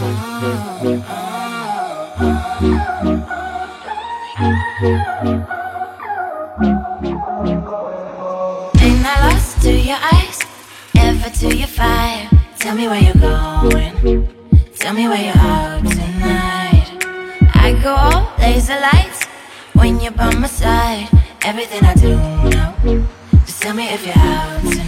Ain't I lost to your eyes? Ever to your fire? Tell me where you're going. Tell me where you're out tonight. I go all laser lights when you're by my side. Everything I do now. Just tell me if you're out tonight.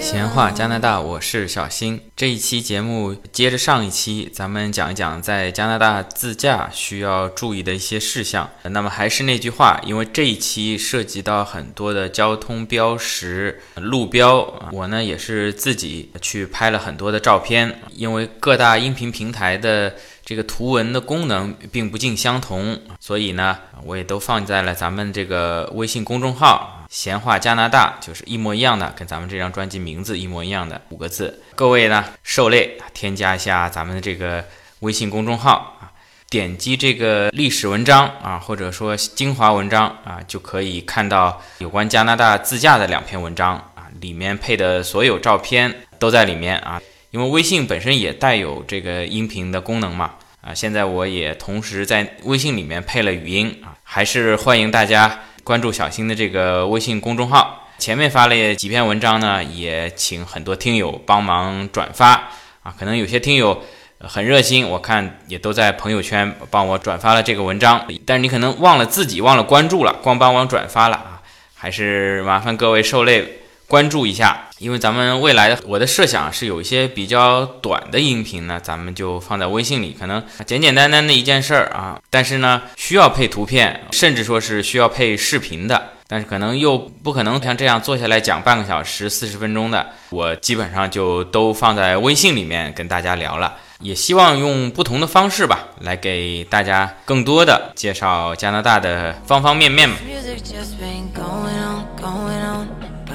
闲话加拿大，我是小新。这一期节目接着上一期，咱们讲一讲在加拿大自驾需要注意的一些事项。那么还是那句话，因为这一期涉及到很多的交通标识、路标，我呢也是自己去拍了很多的照片，因为各大音频平台的。这个图文的功能并不尽相同，所以呢，我也都放在了咱们这个微信公众号“闲话加拿大”，就是一模一样的，跟咱们这张专辑名字一模一样的五个字。各位呢，受累添加一下咱们的这个微信公众号啊，点击这个历史文章啊，或者说精华文章啊，就可以看到有关加拿大自驾的两篇文章啊，里面配的所有照片都在里面啊。因为微信本身也带有这个音频的功能嘛，啊，现在我也同时在微信里面配了语音啊，还是欢迎大家关注小新的这个微信公众号。前面发了几篇文章呢，也请很多听友帮忙转发啊，可能有些听友很热心，我看也都在朋友圈帮我转发了这个文章，但是你可能忘了自己忘了关注了，光帮忙转发了啊，还是麻烦各位受累。关注一下，因为咱们未来我的设想是有一些比较短的音频呢，咱们就放在微信里，可能简简单单的一件事儿啊，但是呢需要配图片，甚至说是需要配视频的，但是可能又不可能像这样坐下来讲半个小时、四十分钟的，我基本上就都放在微信里面跟大家聊了，也希望用不同的方式吧，来给大家更多的介绍加拿大的方方面面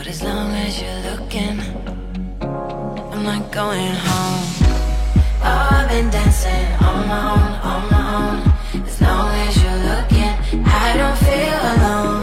But as long as you're looking, I'm not going home. Oh, I've been dancing on my own, on my own. As long as you're looking, I don't feel alone.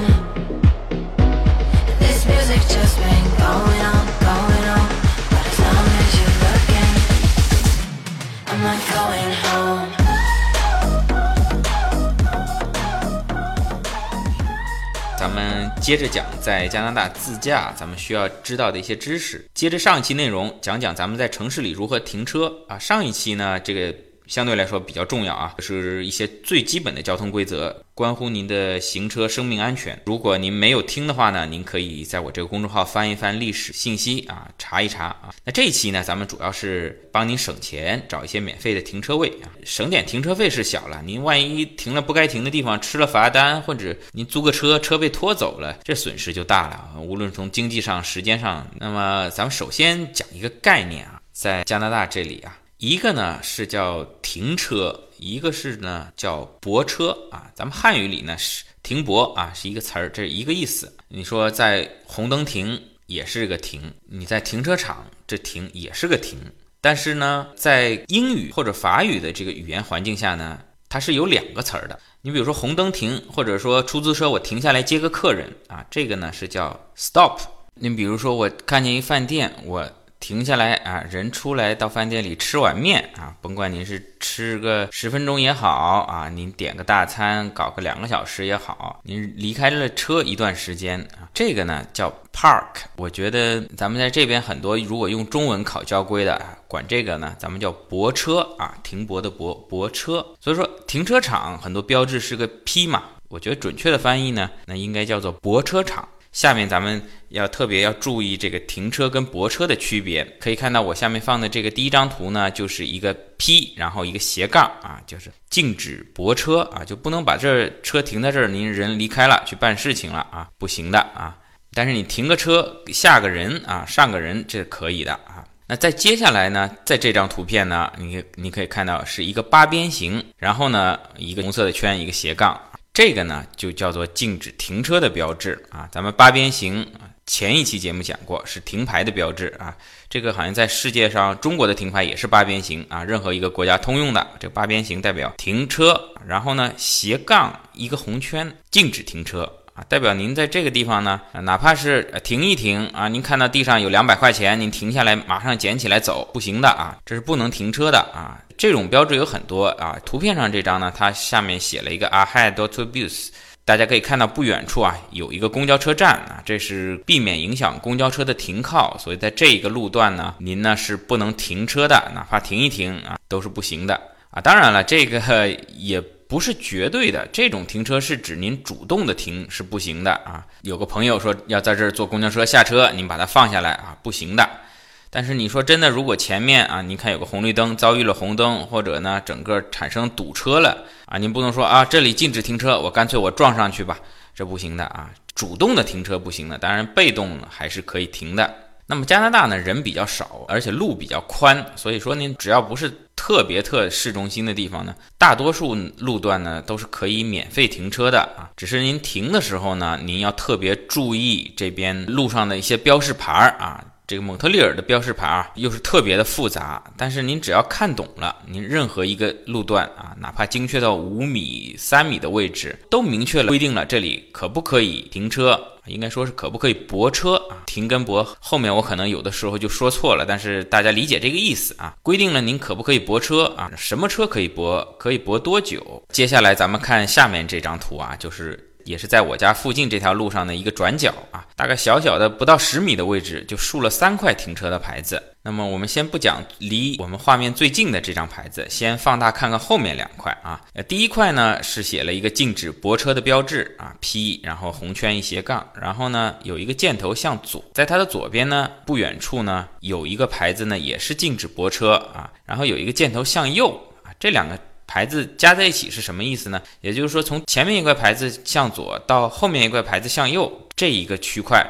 接着讲在加拿大自驾，咱们需要知道的一些知识。接着上一期内容，讲讲咱们在城市里如何停车啊。上一期呢，这个相对来说比较重要啊，是一些最基本的交通规则，关乎您的行车生命安全。如果您没有听的话呢，您可以在我这个公众号翻一翻历史信息啊，查一查啊。那这一期呢，咱们主要是帮您省钱，找一些免费的停车位啊，省点停车费是小了，您万一停了不该停的地方，吃了罚单，或者您租个车，车被拖走了，这损失就大了啊。无论从经济上、时间上，那么咱们首先讲一个概念啊，在加拿大这里啊。一个呢是叫停车，一个是呢叫泊车啊。咱们汉语里呢是停泊啊，是一个词儿，这是一个意思。你说在红灯停也是个停，你在停车场这停也是个停。但是呢，在英语或者法语的这个语言环境下呢，它是有两个词儿的。你比如说红灯停，或者说出租车我停下来接个客人啊，这个呢是叫 stop。你比如说我看见一饭店，我。停下来啊，人出来到饭店里吃碗面啊，甭管您是吃个十分钟也好啊，您点个大餐搞个两个小时也好，您离开了车一段时间啊，这个呢叫 park。我觉得咱们在这边很多如果用中文考交规的，管这个呢，咱们叫泊车啊，停泊的泊泊车。所以说停车场很多标志是个 P 嘛，我觉得准确的翻译呢，那应该叫做泊车场。下面咱们要特别要注意这个停车跟泊车的区别。可以看到我下面放的这个第一张图呢，就是一个 P，然后一个斜杠啊，就是禁止泊车啊，就不能把这车停在这儿，您人离开了去办事情了啊，不行的啊。但是你停个车下个人啊，上个人这是可以的啊。那在接下来呢，在这张图片呢，你你可以看到是一个八边形，然后呢一个红色的圈，一个斜杠。这个呢，就叫做禁止停车的标志啊。咱们八边形，前一期节目讲过，是停牌的标志啊。这个好像在世界上，中国的停牌也是八边形啊，任何一个国家通用的。这八边形代表停车，然后呢，斜杠一个红圈，禁止停车代表您在这个地方呢，哪怕是停一停啊，您看到地上有两百块钱，您停下来马上捡起来走，不行的啊，这是不能停车的啊。这种标志有很多啊，图片上这张呢，它下面写了一个 ahead to bus。大家可以看到不远处啊有一个公交车站啊，这是避免影响公交车的停靠，所以在这一个路段呢，您呢是不能停车的，哪怕停一停啊都是不行的啊。当然了，这个也不是绝对的，这种停车是指您主动的停是不行的啊。有个朋友说要在这儿坐公交车下车，您把它放下来啊，不行的。但是你说真的，如果前面啊，您看有个红绿灯遭遇了红灯，或者呢整个产生堵车了啊，您不能说啊这里禁止停车，我干脆我撞上去吧，这不行的啊，主动的停车不行的，当然被动还是可以停的。那么加拿大呢人比较少，而且路比较宽，所以说您只要不是特别特市中心的地方呢，大多数路段呢都是可以免费停车的啊，只是您停的时候呢，您要特别注意这边路上的一些标示牌儿啊。这个蒙特利尔的标识牌啊，又是特别的复杂。但是您只要看懂了，您任何一个路段啊，哪怕精确到五米、三米的位置，都明确了规定了这里可不可以停车，应该说是可不可以泊车啊。停跟泊后面我可能有的时候就说错了，但是大家理解这个意思啊。规定了您可不可以泊车啊？什么车可以泊？可以泊多久？接下来咱们看下面这张图啊，就是。也是在我家附近这条路上的一个转角啊，大概小小的不到十米的位置，就竖了三块停车的牌子。那么我们先不讲离我们画面最近的这张牌子，先放大看看后面两块啊。呃，第一块呢是写了一个禁止泊车的标志啊，P，然后红圈一斜杠，然后呢有一个箭头向左，在它的左边呢不远处呢有一个牌子呢也是禁止泊车啊，然后有一个箭头向右啊，这两个。牌子加在一起是什么意思呢？也就是说，从前面一块牌子向左到后面一块牌子向右这一个区块，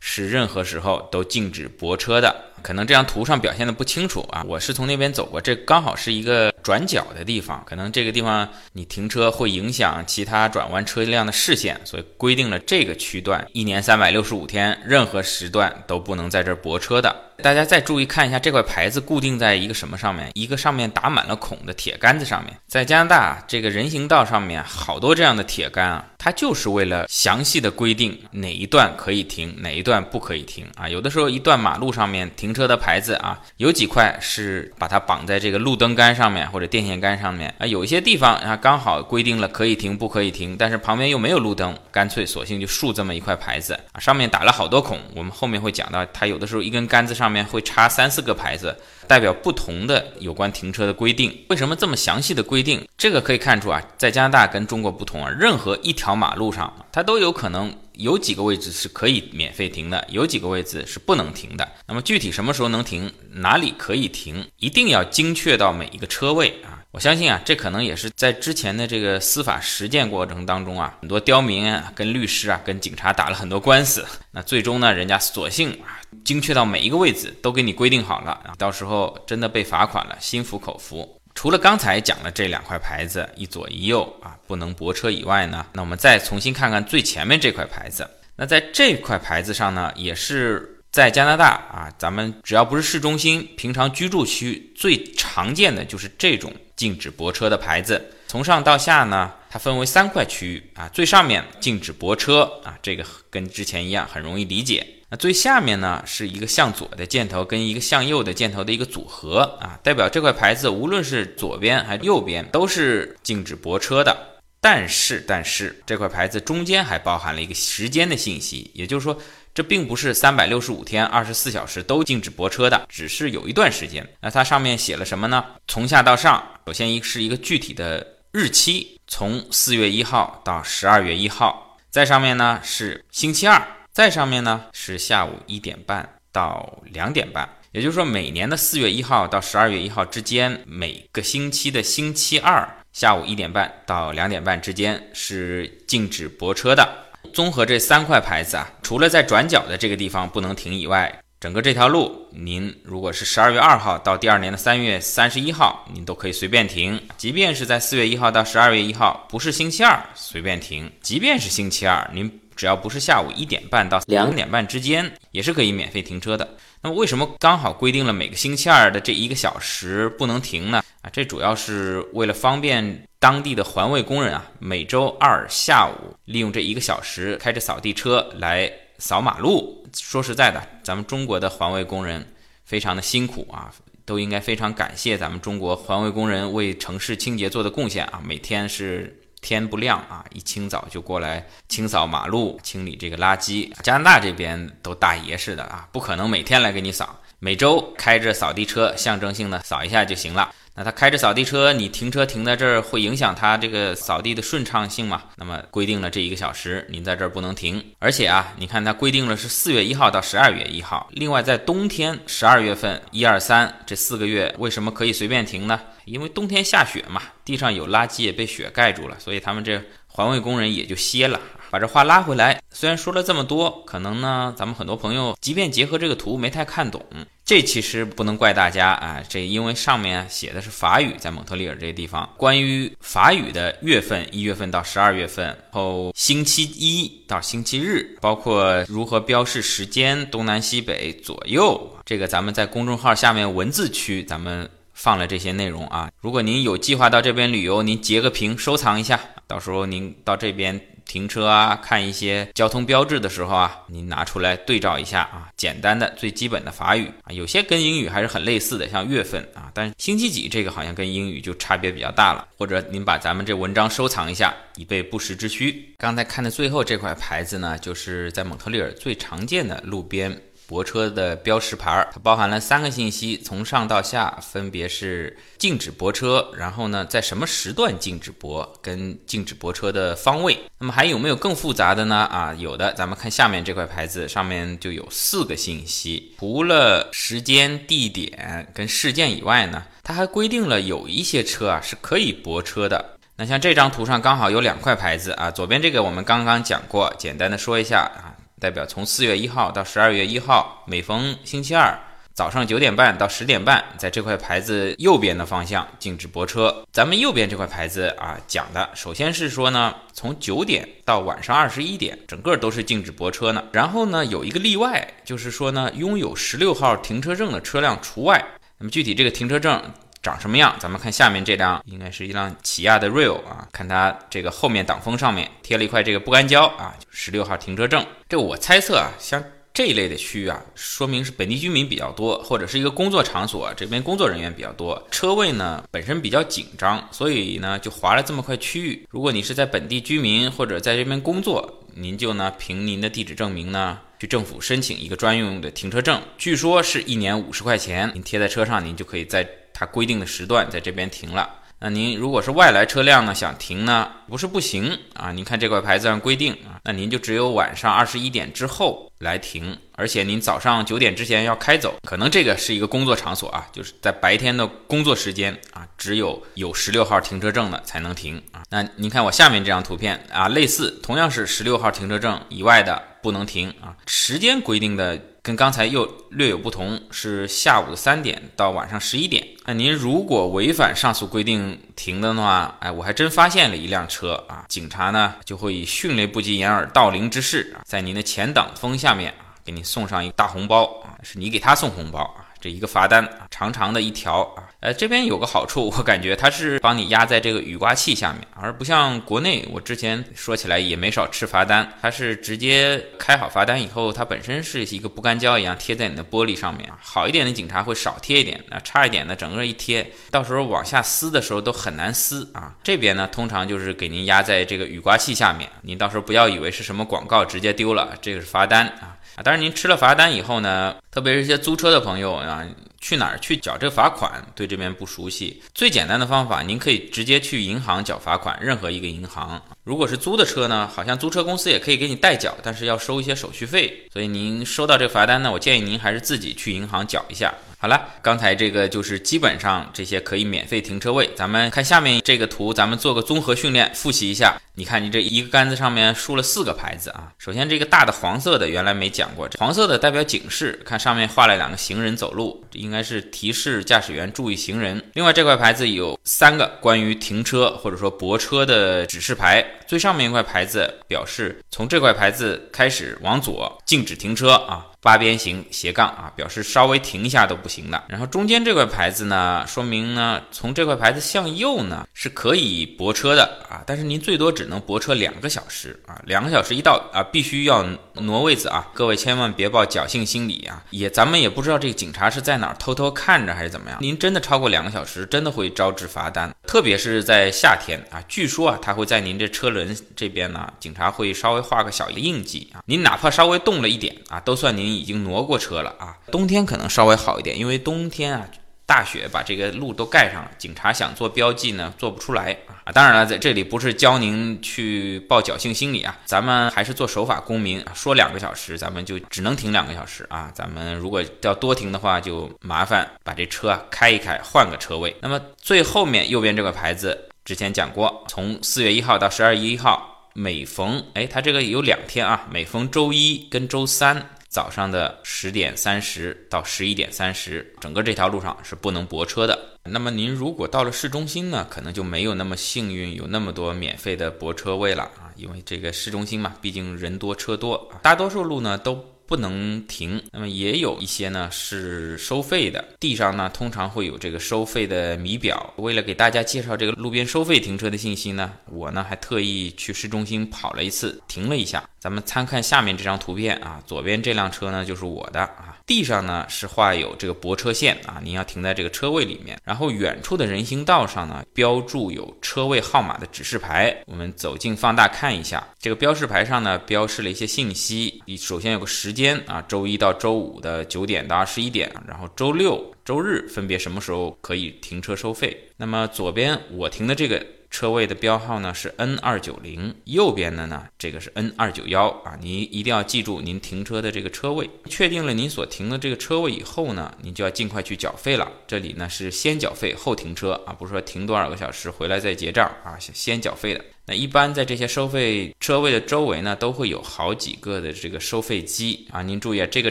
是任何时候都禁止泊车的。可能这张图上表现的不清楚啊，我是从那边走过，这刚好是一个转角的地方，可能这个地方你停车会影响其他转弯车辆的视线，所以规定了这个区段一年三百六十五天，任何时段都不能在这儿泊车的。大家再注意看一下这块牌子固定在一个什么上面？一个上面打满了孔的铁杆子上面。在加拿大这个人行道上面，好多这样的铁杆啊，它就是为了详细的规定哪一段可以停，哪一段不可以停啊。有的时候一段马路上面停车的牌子啊，有几块是把它绑在这个路灯杆上面或者电线杆上面啊。有一些地方啊，刚好规定了可以停，不可以停，但是旁边又没有路灯，干脆索性就竖这么一块牌子啊，上面打了好多孔。我们后面会讲到，它有的时候一根杆子上。面会插三四个牌子，代表不同的有关停车的规定。为什么这么详细的规定？这个可以看出啊，在加拿大跟中国不同啊，任何一条马路上，它都有可能有几个位置是可以免费停的，有几个位置是不能停的。那么具体什么时候能停，哪里可以停，一定要精确到每一个车位啊。我相信啊，这可能也是在之前的这个司法实践过程当中啊，很多刁民啊，跟律师啊，跟警察打了很多官司。那最终呢，人家索性啊，精确到每一个位置都给你规定好了，到时候真的被罚款了，心服口服。除了刚才讲的这两块牌子，一左一右啊，不能泊车以外呢，那我们再重新看看最前面这块牌子。那在这块牌子上呢，也是。在加拿大啊，咱们只要不是市中心，平常居住区最常见的就是这种禁止泊车的牌子。从上到下呢，它分为三块区域啊，最上面禁止泊车啊，这个跟之前一样，很容易理解。最下面呢，是一个向左的箭头跟一个向右的箭头的一个组合啊，代表这块牌子无论是左边还是右边都是禁止泊车的。但是，但是这块牌子中间还包含了一个时间的信息，也就是说。这并不是三百六十五天、二十四小时都禁止泊车的，只是有一段时间。那它上面写了什么呢？从下到上，首先一是一个具体的日期，从四月一号到十二月一号。再上面呢是星期二，再上面呢是下午一点半到两点半。也就是说，每年的四月一号到十二月一号之间，每个星期的星期二下午一点半到两点半之间是禁止泊车的。综合这三块牌子啊，除了在转角的这个地方不能停以外，整个这条路，您如果是十二月二号到第二年的三月三十一号，您都可以随便停；即便是在四月一号到十二月一号，不是星期二，随便停；即便是星期二，您只要不是下午一点半到两点半之间，也是可以免费停车的。那么为什么刚好规定了每个星期二的这一个小时不能停呢？啊，这主要是为了方便当地的环卫工人啊，每周二下午利用这一个小时开着扫地车来扫马路。说实在的，咱们中国的环卫工人非常的辛苦啊，都应该非常感谢咱们中国环卫工人为城市清洁做的贡献啊。每天是天不亮啊，一清早就过来清扫马路、清理这个垃圾。加拿大这边都大爷似的啊，不可能每天来给你扫，每周开着扫地车象征性的扫一下就行了。那他开着扫地车，你停车停在这儿会影响他这个扫地的顺畅性吗？那么规定了这一个小时，您在这儿不能停。而且啊，你看他规定了是四月一号到十二月一号。另外，在冬天十二月份一二三这四个月，为什么可以随便停呢？因为冬天下雪嘛，地上有垃圾也被雪盖住了，所以他们这环卫工人也就歇了。把这话拉回来，虽然说了这么多，可能呢，咱们很多朋友即便结合这个图没太看懂，这其实不能怪大家啊，这因为上面写的是法语，在蒙特利尔这个地方，关于法语的月份，一月份到十二月份后星期一到星期日，包括如何标示时间，东南西北左右，这个咱们在公众号下面文字区，咱们放了这些内容啊。如果您有计划到这边旅游，您截个屏收藏一下，到时候您到这边。停车啊，看一些交通标志的时候啊，您拿出来对照一下啊，简单的最基本的法语啊，有些跟英语还是很类似的，像月份啊，但是星期几这个好像跟英语就差别比较大了。或者您把咱们这文章收藏一下，以备不时之需。刚才看的最后这块牌子呢，就是在蒙特利尔最常见的路边。泊车的标识牌儿，它包含了三个信息，从上到下分别是禁止泊车，然后呢，在什么时段禁止泊，跟禁止泊车的方位。那么还有没有更复杂的呢？啊，有的，咱们看下面这块牌子，上面就有四个信息。除了时间、地点跟事件以外呢，它还规定了有一些车啊是可以泊车的。那像这张图上刚好有两块牌子啊，左边这个我们刚刚讲过，简单的说一下啊。代表从四月一号到十二月一号，每逢星期二早上九点半到十点半，在这块牌子右边的方向禁止泊车。咱们右边这块牌子啊，讲的首先是说呢，从九点到晚上二十一点，整个都是禁止泊车呢。然后呢，有一个例外，就是说呢，拥有十六号停车证的车辆除外。那么具体这个停车证。长什么样？咱们看下面这辆，应该是一辆起亚的 Rio 啊。看它这个后面挡风上面贴了一块这个不干胶啊，十六号停车证。这我猜测啊，像这一类的区域啊，说明是本地居民比较多，或者是一个工作场所，这边工作人员比较多，车位呢本身比较紧张，所以呢就划了这么块区域。如果你是在本地居民或者在这边工作，您就呢凭您的地址证明呢去政府申请一个专用的停车证，据说是一年五十块钱，您贴在车上，您就可以在。它规定的时段在这边停了。那您如果是外来车辆呢，想停呢，不是不行啊。您看这块牌子上规定啊，那您就只有晚上二十一点之后来停，而且您早上九点之前要开走。可能这个是一个工作场所啊，就是在白天的工作时间啊，只有有十六号停车证的才能停啊。那您看我下面这张图片啊，类似，同样是十六号停车证以外的不能停啊。时间规定的。跟刚才又略有不同，是下午的三点到晚上十一点。那您如果违反上述规定停的话，哎，我还真发现了一辆车啊，警察呢就会以迅雷不及掩耳盗铃之势啊，在您的前挡风下面啊，给你送上一个大红包啊，是你给他送红包啊，这一个罚单啊，长长的一条啊。呃，这边有个好处，我感觉它是帮你压在这个雨刮器下面，而不像国内，我之前说起来也没少吃罚单。它是直接开好罚单以后，它本身是一个不干胶一样贴在你的玻璃上面。好一点的警察会少贴一点，那差一点的整个一贴，到时候往下撕的时候都很难撕啊。这边呢，通常就是给您压在这个雨刮器下面，您到时候不要以为是什么广告直接丢了，这个是罚单啊啊！但是您吃了罚单以后呢，特别是一些租车的朋友啊。去哪儿去缴这罚款？对这边不熟悉，最简单的方法，您可以直接去银行缴罚款，任何一个银行。如果是租的车呢，好像租车公司也可以给你代缴，但是要收一些手续费。所以您收到这个罚单呢，我建议您还是自己去银行缴一下。好了，刚才这个就是基本上这些可以免费停车位。咱们看下面这个图，咱们做个综合训练，复习一下。你看，你这一个杆子上面竖了四个牌子啊。首先，这个大的黄色的原来没讲过，黄色的代表警示，看上面画了两个行人走路，这应该是提示驾驶员注意行人。另外，这块牌子有三个关于停车或者说泊车的指示牌，最上面一块牌子表示从这块牌子开始往左禁止停车啊。八边形斜杠啊，表示稍微停一下都不行的。然后中间这块牌子呢，说明呢，从这块牌子向右呢是可以泊车的啊，但是您最多只只能泊车两个小时啊，两个小时一到啊，必须要挪位子啊。各位千万别抱侥幸心理啊，也咱们也不知道这个警察是在哪儿偷偷看着还是怎么样。您真的超过两个小时，真的会招致罚单，特别是在夏天啊。据说啊，他会在您这车轮这边呢，警察会稍微画个小印记啊，您哪怕稍微动了一点啊，都算您。已经挪过车了啊！冬天可能稍微好一点，因为冬天啊，大雪把这个路都盖上了，警察想做标记呢，做不出来啊。当然了，在这里不是教您去抱侥幸心理啊，咱们还是做守法公民。说两个小时，咱们就只能停两个小时啊。咱们如果要多停的话，就麻烦把这车啊开一开，换个车位。那么最后面右边这个牌子，之前讲过，从四月一号到十二月一号，每逢哎，它这个有两天啊，每逢周一跟周三。早上的十点三十到十一点三十，整个这条路上是不能泊车的。那么您如果到了市中心呢，可能就没有那么幸运，有那么多免费的泊车位了啊，因为这个市中心嘛，毕竟人多车多，大多数路呢都。不能停，那么也有一些呢是收费的，地上呢通常会有这个收费的米表。为了给大家介绍这个路边收费停车的信息呢，我呢还特意去市中心跑了一次，停了一下。咱们参看下面这张图片啊，左边这辆车呢就是我的啊。地上呢是画有这个泊车线啊，您要停在这个车位里面。然后远处的人行道上呢，标注有车位号码的指示牌。我们走近放大看一下，这个标识牌上呢标示了一些信息。你首先有个时间啊，周一到周五的九点到二十一点，然后周六、周日分别什么时候可以停车收费。那么左边我停的这个。车位的标号呢是 N 二九零，右边的呢这个是 N 二九幺啊，您一定要记住您停车的这个车位。确定了您所停的这个车位以后呢，您就要尽快去缴费了。这里呢是先缴费后停车啊，不是说停多少个小时回来再结账啊，先缴费的。那一般在这些收费车位的周围呢，都会有好几个的这个收费机啊。您注意啊，这个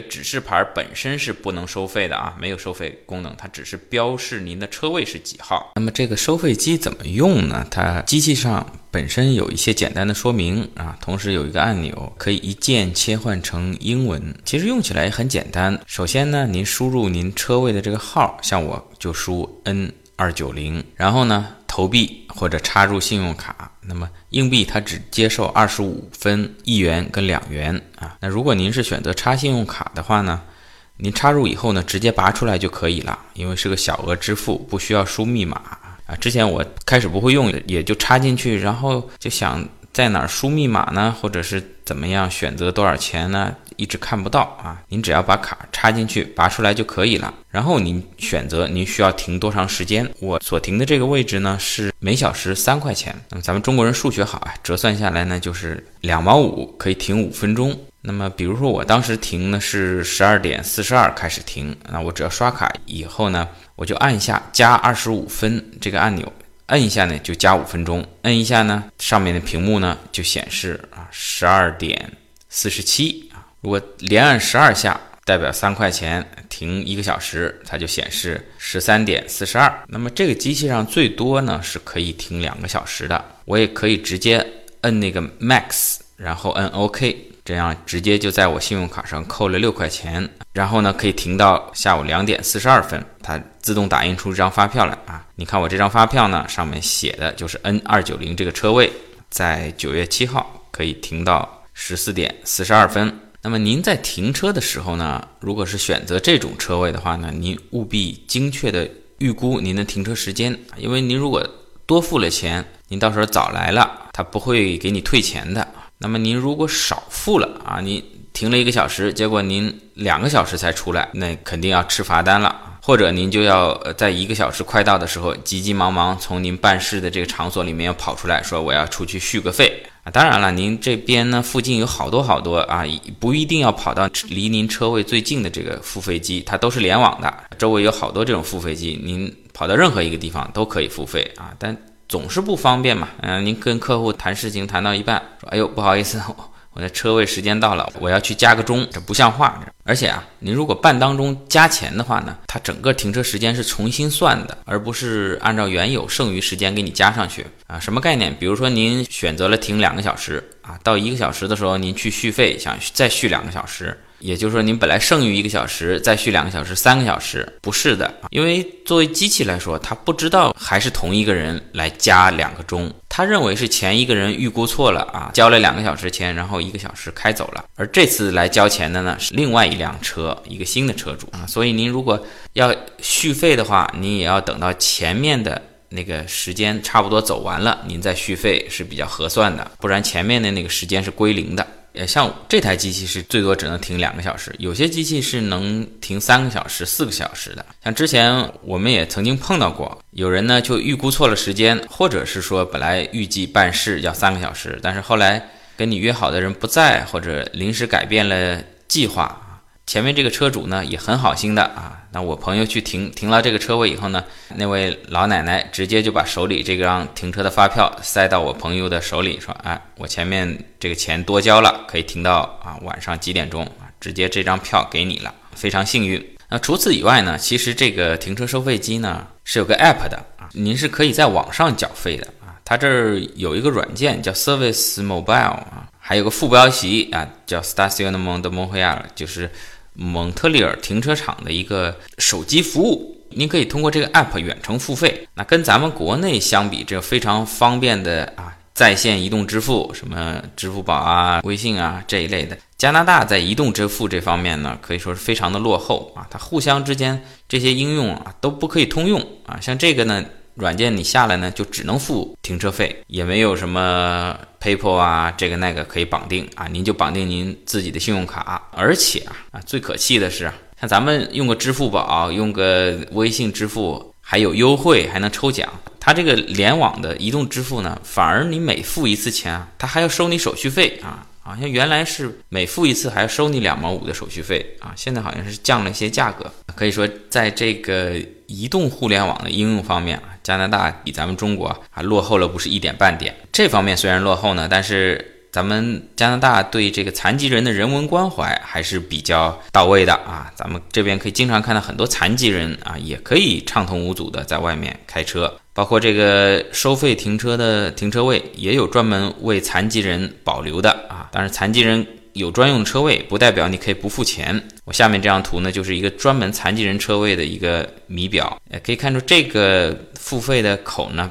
指示牌本身是不能收费的啊，没有收费功能，它只是标示您的车位是几号。那么这个收费机怎么用呢？它机器上本身有一些简单的说明啊，同时有一个按钮可以一键切换成英文。其实用起来也很简单。首先呢，您输入您车位的这个号，像我就输 N 二九零，然后呢。投币或者插入信用卡，那么硬币它只接受二十五分、一元跟两元啊。那如果您是选择插信用卡的话呢，您插入以后呢，直接拔出来就可以了，因为是个小额支付，不需要输密码啊。之前我开始不会用，也就插进去，然后就想在哪儿输密码呢，或者是怎么样选择多少钱呢？一直看不到啊，您只要把卡插进去，拔出来就可以了。然后您选择您需要停多长时间。我所停的这个位置呢是每小时三块钱。那么咱们中国人数学好啊，折算下来呢就是两毛五，可以停五分钟。那么比如说我当时停呢是十二点四十二开始停，那我只要刷卡以后呢，我就按一下加二十五分这个按钮，摁一下呢就加五分钟，摁一下呢上面的屏幕呢就显示啊十二点四十七。如果连按十二下，代表三块钱停一个小时，它就显示十三点四十二。那么这个机器上最多呢是可以停两个小时的。我也可以直接摁那个 Max，然后摁 OK，这样直接就在我信用卡上扣了六块钱。然后呢可以停到下午两点四十二分，它自动打印出一张发票来啊。你看我这张发票呢，上面写的就是 N 二九零这个车位，在九月七号可以停到十四点四十二分。那么您在停车的时候呢，如果是选择这种车位的话呢，您务必精确的预估您的停车时间，因为您如果多付了钱，您到时候早来了，他不会给你退钱的。那么您如果少付了啊，您停了一个小时，结果您两个小时才出来，那肯定要吃罚单了，或者您就要在一个小时快到的时候，急急忙忙从您办事的这个场所里面要跑出来，说我要出去续个费。啊，当然了，您这边呢附近有好多好多啊，不一定要跑到离您车位最近的这个付费机，它都是联网的，周围有好多这种付费机，您跑到任何一个地方都可以付费啊。但总是不方便嘛。嗯，您跟客户谈事情谈到一半，说：“哎呦，不好意思。”我的车位时间到了，我要去加个钟，这不像话。而且啊，您如果半当中加钱的话呢，它整个停车时间是重新算的，而不是按照原有剩余时间给你加上去啊。什么概念？比如说您选择了停两个小时啊，到一个小时的时候您去续费，想再续两个小时。也就是说，您本来剩余一个小时，再续两个小时，三个小时，不是的，因为作为机器来说，它不知道还是同一个人来加两个钟，他认为是前一个人预估错了啊，交了两个小时钱，然后一个小时开走了，而这次来交钱的呢是另外一辆车，一个新的车主。啊，所以您如果要续费的话，您也要等到前面的那个时间差不多走完了，您再续费是比较合算的，不然前面的那个时间是归零的。呃，像这台机器是最多只能停两个小时，有些机器是能停三个小时、四个小时的。像之前我们也曾经碰到过，有人呢就预估错了时间，或者是说本来预计办事要三个小时，但是后来跟你约好的人不在，或者临时改变了计划。前面这个车主呢也很好心的啊，那我朋友去停停了这个车位以后呢，那位老奶奶直接就把手里这张停车的发票塞到我朋友的手里，说：“哎，我前面这个钱多交了，可以停到啊晚上几点钟啊，直接这张票给你了，非常幸运。”那除此以外呢，其实这个停车收费机呢是有个 app 的啊，您是可以在网上缴费的啊，它这儿有一个软件叫 Service Mobile 啊，还有个副标题啊叫 Station de Montreal，就是。蒙特利尔停车场的一个手机服务，您可以通过这个 app 远程付费。那跟咱们国内相比，这非常方便的啊，在线移动支付，什么支付宝啊、微信啊这一类的。加拿大在移动支付这方面呢，可以说是非常的落后啊，它互相之间这些应用啊都不可以通用啊。像这个呢。软件你下来呢，就只能付停车费，也没有什么 PayPal 啊，这个那个可以绑定啊，您就绑定您自己的信用卡。而且啊，最可气的是，像咱们用个支付宝，用个微信支付，还有优惠，还能抽奖。它这个联网的移动支付呢，反而你每付一次钱啊，它还要收你手续费啊。好像原来是每付一次还要收你两毛五的手续费啊，现在好像是降了一些价格。可以说，在这个移动互联网的应用方面啊，加拿大比咱们中国还落后了不是一点半点。这方面虽然落后呢，但是咱们加拿大对这个残疾人的人文关怀还是比较到位的啊。咱们这边可以经常看到很多残疾人啊，也可以畅通无阻的在外面开车。包括这个收费停车的停车位，也有专门为残疾人保留的啊。当然，残疾人有专用车位，不代表你可以不付钱。我下面这张图呢，就是一个专门残疾人车位的一个米表，也可以看出这个付费的口呢，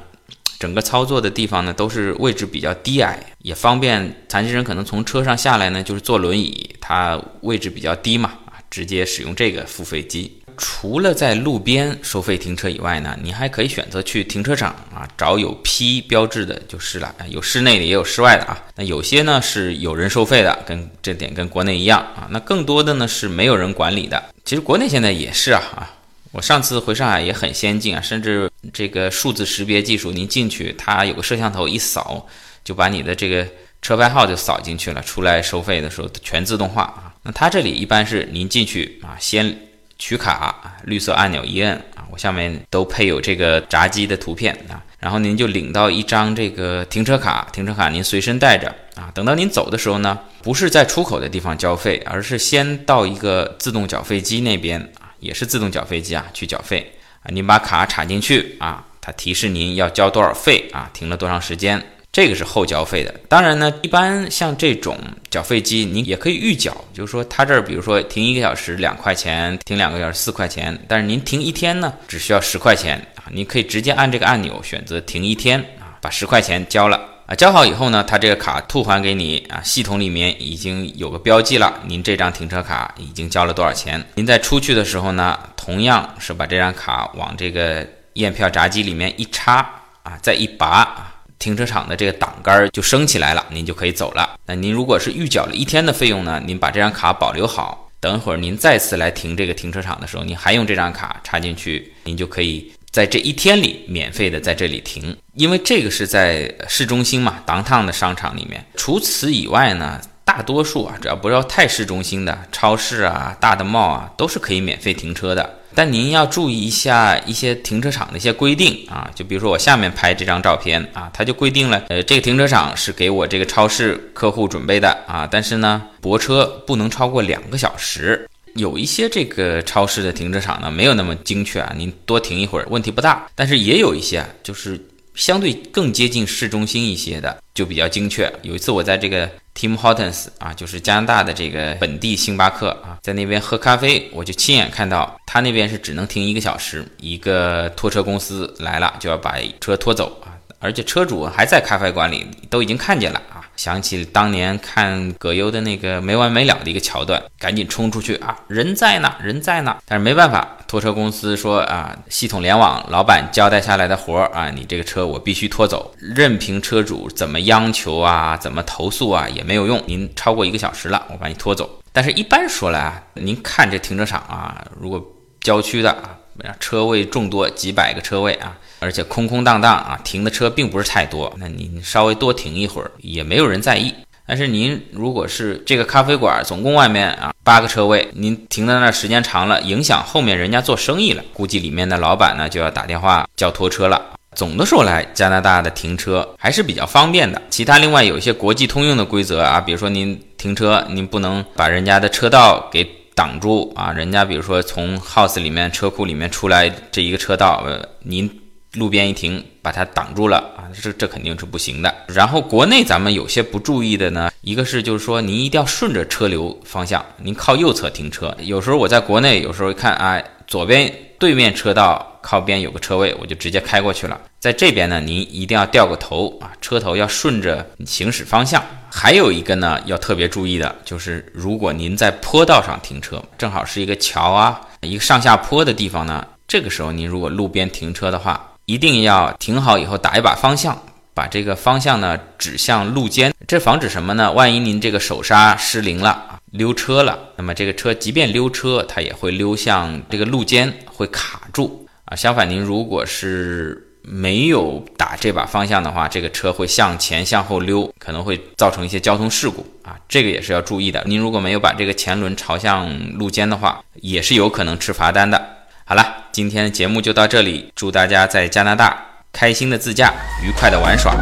整个操作的地方呢，都是位置比较低矮，也方便残疾人可能从车上下来呢，就是坐轮椅，它位置比较低嘛，啊，直接使用这个付费机。除了在路边收费停车以外呢，你还可以选择去停车场啊，找有 P 标志的就是了，有室内的也有室外的啊。那有些呢是有人收费的，跟这点跟国内一样啊。那更多的呢是没有人管理的。其实国内现在也是啊啊，我上次回上海也很先进啊，甚至这个数字识别技术，您进去它有个摄像头一扫，就把你的这个车牌号就扫进去了，出来收费的时候全自动化啊。那它这里一般是您进去啊先。取卡，绿色按钮一摁啊，我下面都配有这个闸机的图片啊，然后您就领到一张这个停车卡，停车卡您随身带着啊，等到您走的时候呢，不是在出口的地方交费，而是先到一个自动缴费机那边啊，也是自动缴费机啊，去缴费啊，您把卡插进去啊，它提示您要交多少费啊，停了多长时间。这个是后交费的，当然呢，一般像这种缴费机，您也可以预缴，就是说它这儿比如说停一个小时两块钱，停两个小时四块钱，但是您停一天呢，只需要十块钱啊，您可以直接按这个按钮选择停一天啊，把十块钱交了啊，交好以后呢，它这个卡吐还给你啊，系统里面已经有个标记了，您这张停车卡已经交了多少钱，您在出去的时候呢，同样是把这张卡往这个验票闸机里面一插啊，再一拔啊。停车场的这个挡杆就升起来了，您就可以走了。那您如果是预缴了一天的费用呢，您把这张卡保留好，等会儿您再次来停这个停车场的时候，您还用这张卡插进去，您就可以在这一天里免费的在这里停。因为这个是在市中心嘛，当趟的商场里面。除此以外呢，大多数啊，只要不要太市中心的超市啊、大的 mall 啊，都是可以免费停车的。但您要注意一下一些停车场的一些规定啊，就比如说我下面拍这张照片啊，它就规定了，呃，这个停车场是给我这个超市客户准备的啊，但是呢，泊车不能超过两个小时。有一些这个超市的停车场呢，没有那么精确啊，您多停一会儿问题不大。但是也有一些，就是相对更接近市中心一些的，就比较精确。有一次我在这个 Tim Hortons 啊，就是加拿大的这个本地星巴克啊，在那边喝咖啡，我就亲眼看到他那边是只能停一个小时，一个拖车公司来了就要把车拖走啊，而且车主还在咖啡馆里，都已经看见了啊。想起当年看葛优的那个没完没了的一个桥段，赶紧冲出去啊！人在呢，人在呢。但是没办法，拖车公司说啊，系统联网，老板交代下来的活儿啊，你这个车我必须拖走，任凭车主怎么央求啊，怎么投诉啊，也没有用。您超过一个小时了，我把你拖走。但是一般说来啊，您看这停车场啊，如果郊区的啊，车位众多，几百个车位啊。而且空空荡荡啊，停的车并不是太多，那您稍微多停一会儿也没有人在意。但是您如果是这个咖啡馆，总共外面啊八个车位，您停在那儿时间长了，影响后面人家做生意了，估计里面的老板呢就要打电话叫拖车了。总的说来，加拿大的停车还是比较方便的。其他另外有一些国际通用的规则啊，比如说您停车，您不能把人家的车道给挡住啊，人家比如说从 house 里面车库里面出来这一个车道，呃，您。路边一停，把它挡住了啊，这这肯定是不行的。然后国内咱们有些不注意的呢，一个是就是说您一定要顺着车流方向，您靠右侧停车。有时候我在国内，有时候看啊，左边对面车道靠边有个车位，我就直接开过去了。在这边呢，您一定要掉个头啊，车头要顺着行驶方向。还有一个呢，要特别注意的就是，如果您在坡道上停车，正好是一个桥啊，一个上下坡的地方呢，这个时候您如果路边停车的话，一定要停好以后打一把方向，把这个方向呢指向路肩，这防止什么呢？万一您这个手刹失灵了啊，溜车了，那么这个车即便溜车，它也会溜向这个路肩，会卡住啊。相反，您如果是没有打这把方向的话，这个车会向前向后溜，可能会造成一些交通事故啊。这个也是要注意的。您如果没有把这个前轮朝向路肩的话，也是有可能吃罚单的。好了，今天的节目就到这里。祝大家在加拿大开心的自驾，愉快的玩耍。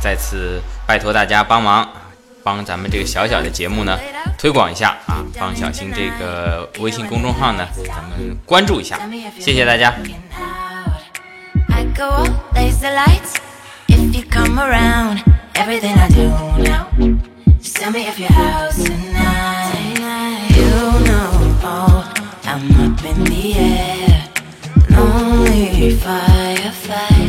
再次拜托大家帮忙，帮咱们这个小小的节目呢推广一下啊，帮小新这个微信公众号呢，咱们关注一下，谢谢大家。I'm up in the air, lonely firefly